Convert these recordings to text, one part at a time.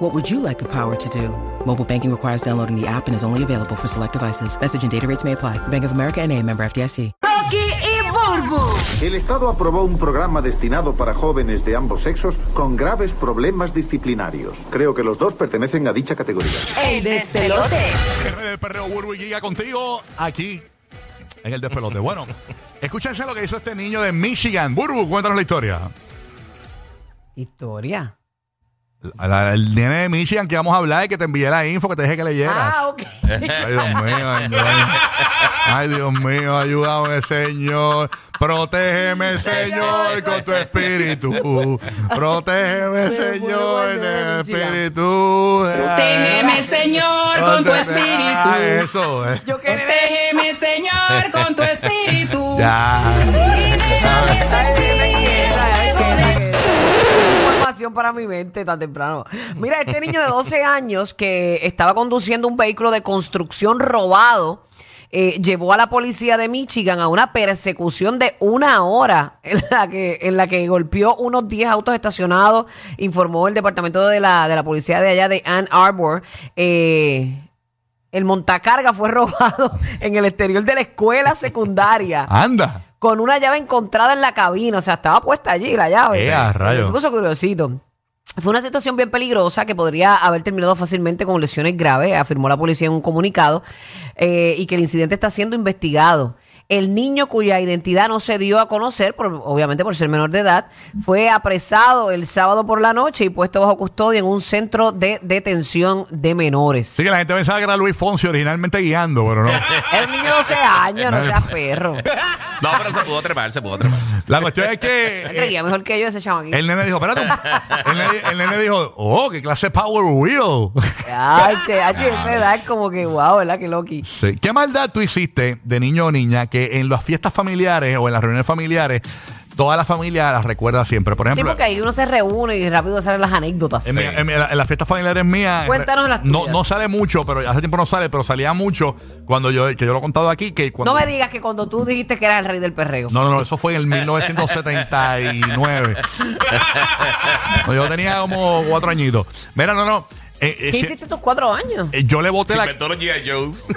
What would you like the power to do? Mobile banking requires downloading the app and is only available for select devices. Message and data rates may apply. Bank of America and a member FDIC. Rocky y Burbu. El Estado aprobó un programa destinado para jóvenes de ambos sexos con graves problemas disciplinarios. Creo que los dos pertenecen a dicha categoría. El despelote. El perreo Burbu y Giga contigo aquí en el despelote. Bueno, escúchense lo que hizo este niño de Michigan. Burbu, cuéntanos la historia. Historia. La- el nene de Michigan que vamos a hablar y que te envié la info, que te dije que leyeras. Ah, ok. Ay, Dios mío, ay, Dios. Ay, Dios mío, ayúdame, Señor. Protégeme, Señor, con tu espíritu. Protégeme, Señor, en el espíritu. Protégeme, Señor, con tu Ah, espíritu. eso, eh. Yo quería Protégeme, Señor, con tu espíritu. Ya. Para mi mente tan temprano. Mira, este niño de 12 años que estaba conduciendo un vehículo de construcción robado. eh, llevó a la policía de Michigan a una persecución de una hora en la que, en la que golpeó unos 10 autos estacionados, informó el departamento de la, de la policía de allá de Ann Arbor. Eh, el montacarga fue robado en el exterior de la escuela secundaria Anda. Con una llave encontrada en la cabina. O sea, estaba puesta allí la llave. Eh, a rayos. Se puso curiosito. Fue una situación bien peligrosa que podría haber terminado fácilmente con lesiones graves, afirmó la policía en un comunicado, eh, y que el incidente está siendo investigado. El niño cuya identidad no se dio a conocer, por- obviamente por ser menor de edad, fue apresado el sábado por la noche y puesto bajo custodia en un centro de detención de menores. Sí, que la gente pensaba que era Luis Fonsi originalmente guiando, pero no. Un niño de 12 años, no seas perro. No, pero se pudo trepar, se pudo trepar. La cuestión es que. Me creía mejor que yo ese chamaquito. El nene dijo, espérate. un- El nene, el nene dijo, oh, qué clase de Power Wheel. Ay, che, ay, che, esa edad es como que wow, ¿verdad? Que loqui. Sí. ¿Qué maldad tú hiciste de niño o niña que en las fiestas familiares o en las reuniones familiares toda la familia las recuerda siempre? Por Sí, ejemplo, porque ahí uno se reúne y rápido salen las anécdotas. en, mi- en mi- en la- en las fiestas familiares mías Cuéntanos las no, tuyas. no sale mucho, pero hace tiempo no sale, pero salía mucho cuando yo que yo lo he contado aquí que cuando No me digas que cuando tú dijiste que eras el rey del perreo. No, no, no, eso fue en el 1979. No, yo tenía como cuatro añitos. Mira, no, no. Eh, eh, ¿Qué si- hiciste tus cuatro años? eh, yo le boté Se la. inventó los G.I. Joes.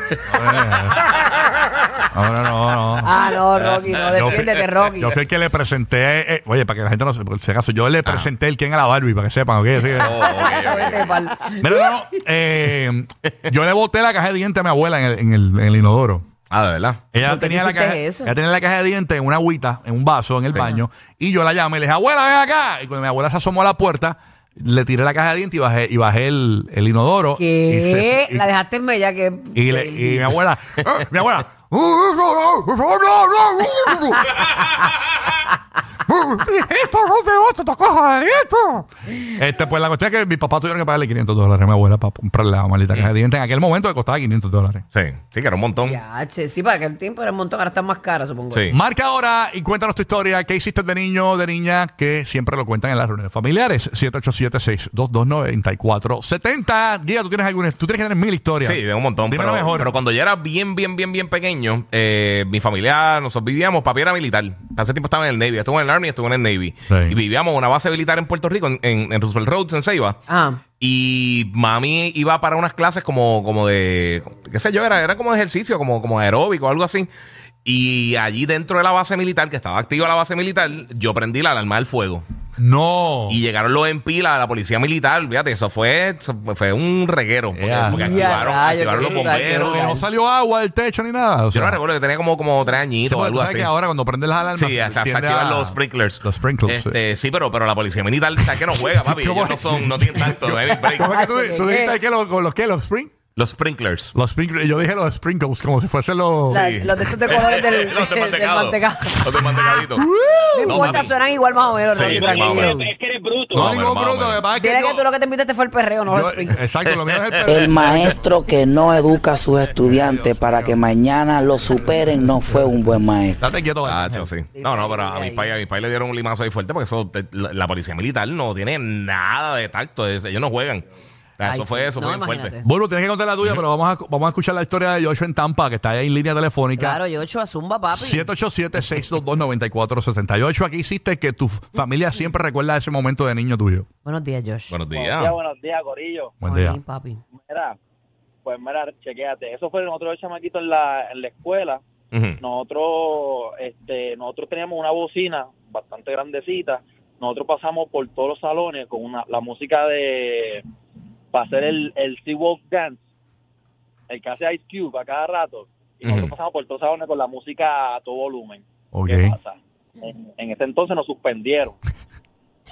No, no, no, no. Ah, no, Rocky, no, Yo fui- defiéndete, Rocky. Yo fui el que le presenté, eh, oye, para que la gente no sepa, por si acaso, yo le presenté el quién era la Barbie, para que sepan, ¿ok? Así que- Oh, ok, ok. Vete pa'l- Mira, no, eh, yo le boté la caja de dientes a mi abuela en el, en el, en el inodoro. Ah, de verdad. Ella ¿Por qué tenía, la hiciste caja, eso? ella tenía la caja de dientes en una agüita, en un vaso, en el baño, y yo la llamé y le dije, abuela, ven acá. Y cuando mi abuela se asomó a la puerta, le tiré la caja de dientes y bajé, y bajé el, el inodoro. y ¿Qué? se- y- La dejaste en bella que... y, le- y mi abuela, "Eh, mi abuela, no te gusta, tu caja de dientes. Este, pues la cuestión es que mis papás tuvieron que pagarle 500 dólares a mi abuela para comprarle la maldita caja de dientes. En aquel momento que costaba 500 dólares. Sí, sí, que era un montón. Ya, che, sí, para aquel tiempo era un montón, ahora están más caras, supongo. Sí. Marca ahora y cuéntanos tu historia. ¿Qué hiciste de niño o de niña? Que siempre lo cuentan en las reuniones familiares. 787-622-9470. Guía, tú tienes alguna. Tú tienes que tener mil historias. Sí, de un montón. Dime Pero, lo mejor. pero cuando yo era bien, bien, bien, bien pequeño, eh, mi familia, nosotros vivíamos, papi era militar. Hace tiempo estaba en el Navy. Estuvo en el Army y estuvo en el Navy. Sí. Y vivíamos en una base militar en Puerto Rico, en, en, en Roosevelt Road, en Ceiba. Ah, Y mami iba para unas clases como, como de, qué sé yo, era, era como de ejercicio, como, como aeróbico o algo así. Y allí dentro de la base militar, que estaba activa la base militar, yo prendí la alarma del fuego. No. Y llegaron los en pila, la policía militar, fíjate, eso fue, eso fue un reguero. Porque, Ya. porque activaron, los bomberos. No salió agua del techo ni nada. O Yo no recuerdo que tenía como, como tres sí, añitos o algo así. que ahora cuando prendes las alarmas. Sí, se, activan a- los sprinklers. Los sprinklers. Este, sí, pero, pero la policía militar, ¿sabes que no juega, papi? ¿Cómo Ellos no son, no tienen tanto. no hay break. ¿Cómo es que tú, dijiste que los, los que los spring? Los sprinklers. Los sprinkles, yo dije los sprinkles como si fuesen los... La- Los de estos de colores del, Los de del- del mantecado. Los de mantecadito. No No, importa, mami. suenan igual más o menos. Sí, Rocky, sí, más o menos. Es que eres bruto. No, Más o ningún menos, más o bruto, lo que pasa es que Dile yo- que tú lo que te invitaste fue el perreo, no yo- los sprinkles. Exacto, lo mío es el perreo. El maestro que no educa a sus estudiantes para que mañana lo superen no fue un buen maestro. Date quieto. Ah, Ángel. sí. No, no, pero a mi país, a mi país le dieron un limazo ahí fuerte porque eso, te- la, la policía militar no tiene nada de tacto. es- ellos no juegan. Ay, eso sí. fue eso, No, fue bien imagínate. fuerte. Burbu, tienes que contar la tuya, pero vamos a, vamos a escuchar la historia de Joshua en Tampa, que está ahí en línea telefónica. Claro, yo hecho a Zumba, papi. 787-622-9478. Aquí hiciste que tu familia siempre recuerda ese momento de niño tuyo. Buenos días, Josh. Buenos Buenos días. días, buenos días, Corillo. Buen Ay, día. papi. Mira, pues mira, chequéate. Eso fue nosotros los chamaquitos en la, en la escuela. Ujú. Nosotros, este, nosotros teníamos una bocina bastante grandecita. Nosotros pasamos por todos los salones con una, la música de para hacer el, el Sea-Walk Dance, el que hace Ice Cube a cada rato. Y nosotros pasamos por todos salones con la música a todo volumen. Ok. ¿Qué pasa? En, en ese entonces nos suspendieron.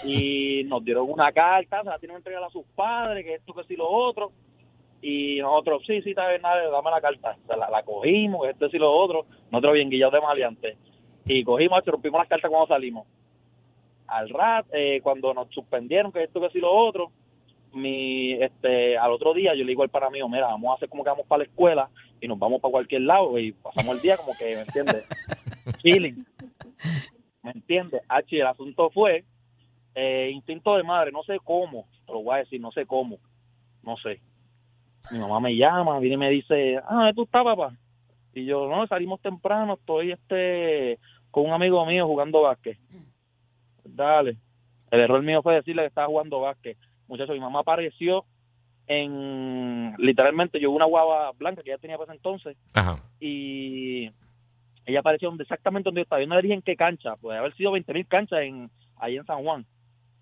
Y nos dieron una carta, se la tienen que entregar a sus padres, que esto, que sí, lo otro. Y nosotros, sí, sí, está bien, nada, dame la carta. O sea, la, la cogimos, esto, sí, lo otro. Nosotros bien guillados de maleantes. Y cogimos, rompimos las cartas cuando salimos. Al rat, eh, cuando nos suspendieron, que esto, que sí, lo otro, mi, este, al otro día yo le digo al para mío, mira, vamos a hacer como que vamos para la escuela y nos vamos para cualquier lado y pasamos el día como que, ¿me entiendes? Chilling. ¿Me entiendes? H, el asunto fue eh, instinto de madre, no sé cómo, te lo voy a decir, no sé cómo, no sé. Mi mamá me llama, viene y me dice, ah, ¿dónde tú estás, papá? Y yo, no, salimos temprano, estoy este con un amigo mío jugando básquet. Dale. El error mío fue decirle que estaba jugando básquet. Muchacho, mi mamá apareció en, literalmente, yo una guava blanca que ya tenía para ese entonces, Ajá. y ella apareció donde, exactamente donde yo estaba. Yo no le dije en qué cancha, puede haber sido 20 mil canchas en, ahí en San Juan.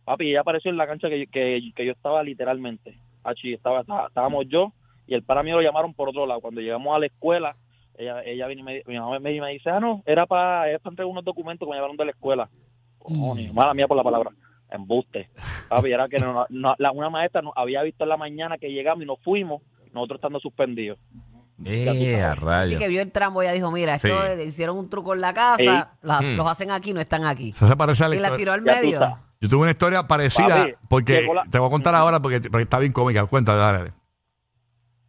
Papi, ella apareció en la cancha que, que, que yo estaba literalmente. Allí estaba, estaba- estábamos yo y el para mío lo llamaron por otro lado. Cuando llegamos a la escuela, ella, ella viene y me, mi mamá me, me dice, ah, no, era para, era para entregar unos documentos que me llevaron de la escuela. Cojones, mala mía por la palabra. Embuste. Papi, era que no- no- la- una maestra nos había visto en la mañana que llegamos y nos fuimos, nosotros estando suspendidos. Eh, a Así rayos. que vio el trambo y ya dijo, mira, esto Sí. hicieron un truco en la casa, las- Mm. los hacen aquí, no están aquí. Eso se parece a la Y la historia- tiró al Ya tú medio. sabes. Yo tuve una historia parecida Papi, porque llegó la- te voy a contar ahora porque, porque está bien cómica. Cuenta, dale. dale.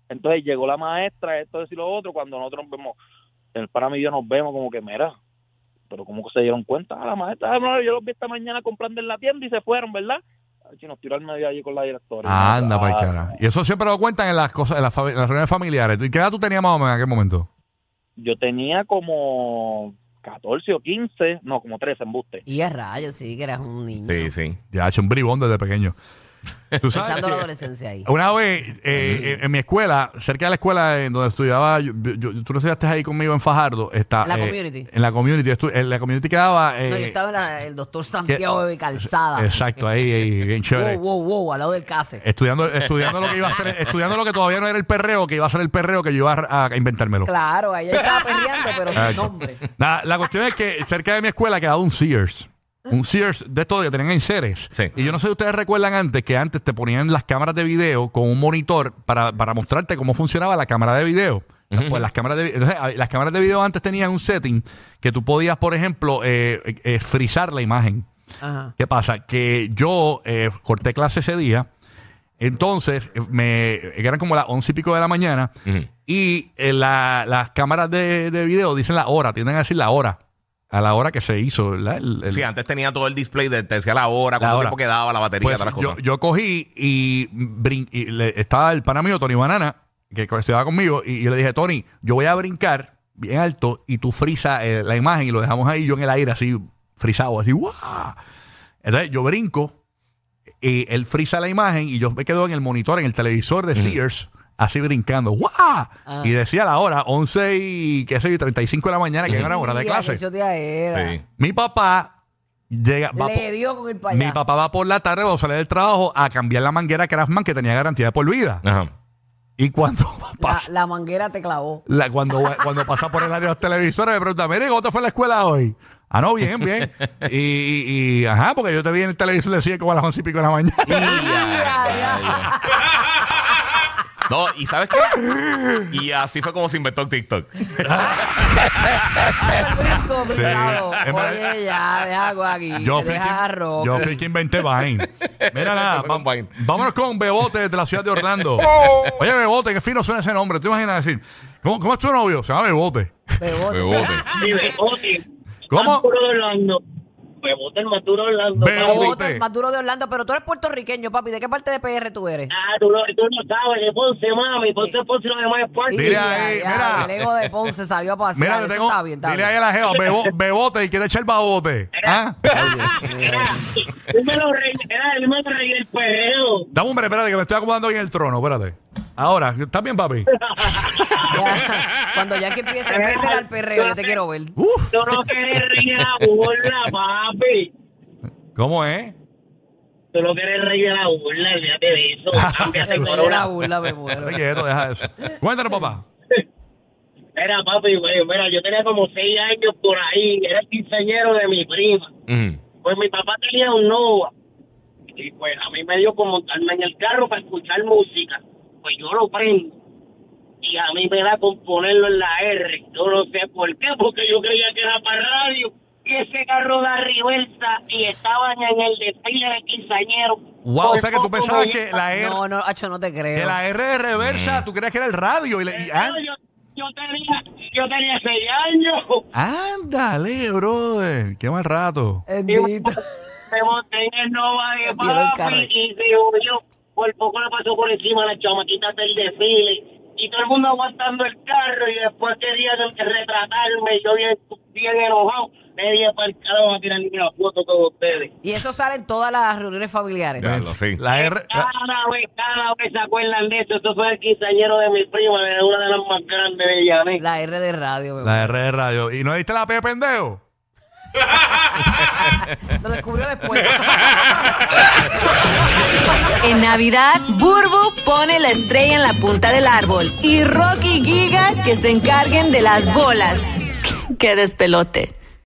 Entonces llegó la maestra, esto, y lo otro, cuando nosotros nos vemos, el para mí y yo nos vemos como que, mira, pero como que se dieron cuenta, ah, la maestra, ah, no, yo los vi esta mañana comprando en la tienda y se fueron, ¿verdad? Ay, nos tiró al medio allí con la directora. Anda, Ah, para cara. Y eso siempre lo cuentan en las cosas, en las, fami- en las reuniones familiares. ¿Y qué edad tú tenías más o menos en aquel momento? Yo tenía como 14 o 15, no, como 13 embuste. Y es rayos, sí, que eras un niño. Sí, sí. Ya he hecho un bribón desde pequeño. ¿Tú sabes? Empezando la adolescencia ahí. Una vez eh, en, en mi escuela, cerca de la escuela en donde estudiaba, yo, yo- tú no estudiaste ahí conmigo en Fajardo. Está, En la eh, community. En la community. estu- en la community quedaba. eh, No, yo estaba en la- el doctor Santiago de Calzada. Exacto, ahí, ahí, bien chévere. Wow, wow, wow, al lado del case. Estudiando, estudiando lo que iba a ser, estudiando lo que todavía no era el perreo, que iba a ser el perreo que yo iba a, a inventármelo. Claro, ahí estaba perreando, pero sin Exacto. nombre. Nada, la cuestión es que cerca de mi escuela quedaba un Sears. Un Sears de estos que tenían en Ceres. Sí. Y yo no sé si ustedes recuerdan antes que antes te ponían las cámaras de video con un monitor para, para mostrarte cómo funcionaba la cámara de video. Pues las cámaras de entonces, a- las cámaras de video antes tenían un setting que tú podías, por ejemplo, eh, eh, eh, frizar la imagen. Ajá. ¿Qué pasa? Que yo eh, corté clase ese día. Entonces, me eran como las once y pico de la mañana. Y eh, la- las cámaras de, de video dicen la hora, tienden a decir la hora. A la hora que se hizo. ¿verdad? El- el- Sí, antes tenía todo el display, de, te decía la hora, La cuánto hora. tiempo quedaba, la batería, Pues todas las yo, cosas. yo cogí y, brin- y le- estaba el pana mío, Tony Banana, que co- estudiaba conmigo, y, yo le dije, Tony, yo voy a brincar bien alto y tú frisa eh, la imagen y lo dejamos ahí yo en el aire así, frisado, así, ¡guau! Entonces yo brinco y él frisa la imagen y yo me quedo en el monitor, en el televisor de Sears, así brincando, ¡guau! Ah. Y decía la hora, 11 y, qué sé yo, 35 de la mañana, que era hora de clase. Sí. Mi papá llega, va Le dio con el mi papá va por la tarde cuando sale del trabajo a cambiar la manguera Craftsman que tenía garantía de por vida. Ajá. Y cuando La, pasa, la manguera te clavó. la- cuando, cuando pasa por el área de los televisores, me pregunta, mire, ¿cómo te fue la escuela hoy? Ah, no, bien, bien. Y, y- y, ajá, porque yo te vi en el televisor decía como a las once y pico de la mañana. Ya, ya. No, ¿y sabes qué? Y así fue como se inventó TikTok. En verdad- Oye, ya, deja algo aquí. Yo fui, deja quien, yo fui quien inventé Vine. Mira nada, va- Vine. vámonos con Bebote de la ciudad de Orlando. Oye, Bebote, qué fino suena ese nombre. ¿Tú imaginas decir? ¿Cómo, cómo es tu novio? Se llama Bebote. Bebote. Bebote. Sí, Bebote. ¿Cómo? De Orlando. Bebote, el más duro de Orlando. Bebote. el más duro de Orlando, pero tú eres puertorriqueño, papi. ¿De qué parte de PR tú eres? Ah, tú, lo, tú lo sabes, de Ponce, mami. Ponce, Ponce, lo demás es parte. Dile ahí, ya, mira. El ego de Ponce salió a pasear. Mira, te tengo. está bien, está dile bien. ahí a la jeva, bebo- Bebote, y quiere echar babote. ¿Ah? Ay, Dios mío. Era, era, dímelo, rey del perreo. Dame un hombre, espérate, que me estoy acomodando ahí en el trono, espérate. Ahora, ¿estás bien, papi? Ya, Cuando ya que empiece a meter al perreo, yo te quiero ver. Uf, Tú no quieres rey de la burla, papi. ¿cómo es? Tú no quieres rey de la burla, olvídate de eso. Cámbiate Se por me la una burla, me muero. Quieto, deja eso. Cuéntanos, papá. Era papi, güey, mira, yo tenía como seis años por ahí, era el quinceañero de mi prima. Pues mi papá tenía un Nova. Y pues a mí me dio como montarme en el carro para escuchar música. Pues yo lo prendo. Y a mí me da con ponerlo en la R. Yo no sé por qué, porque yo creía que era para radio. Y ese carro da reversa y estaban en el desfile de quinceañero. Wow, o sea que tú pensabas que la R, No, no, Hacho, no te que creo. la R de reversa, tú creías que era el radio. Y, le- y- ah, No, yo, yo tenía, yo tenía seis años. ándale, brother. Qué mal rato. Bendito. me monté en el Nova de papi y se huyó. Por poco le pasó por encima a las chamaquitas del desfile. Y todo el mundo aguantando el carro y después querían retratarme. Yo bien, bien enojado. Me dije para el carajo a tirar una foto con ustedes. Y eso sale en todas las reuniones familiares. Ya lo sé. La R. la- Cada vez, cada vez se acuerdan de eso. Eso fue el quinceañero de mi prima, de una de las más grandes de Llané. La R de radio. La R de radio. ¿Y no diste la P, pendejo? Lo descubrió. En Navidad, Burbu pone la estrella en la punta del árbol y Rocky y Giga que se encarguen de las bolas. ¡Qué despelote!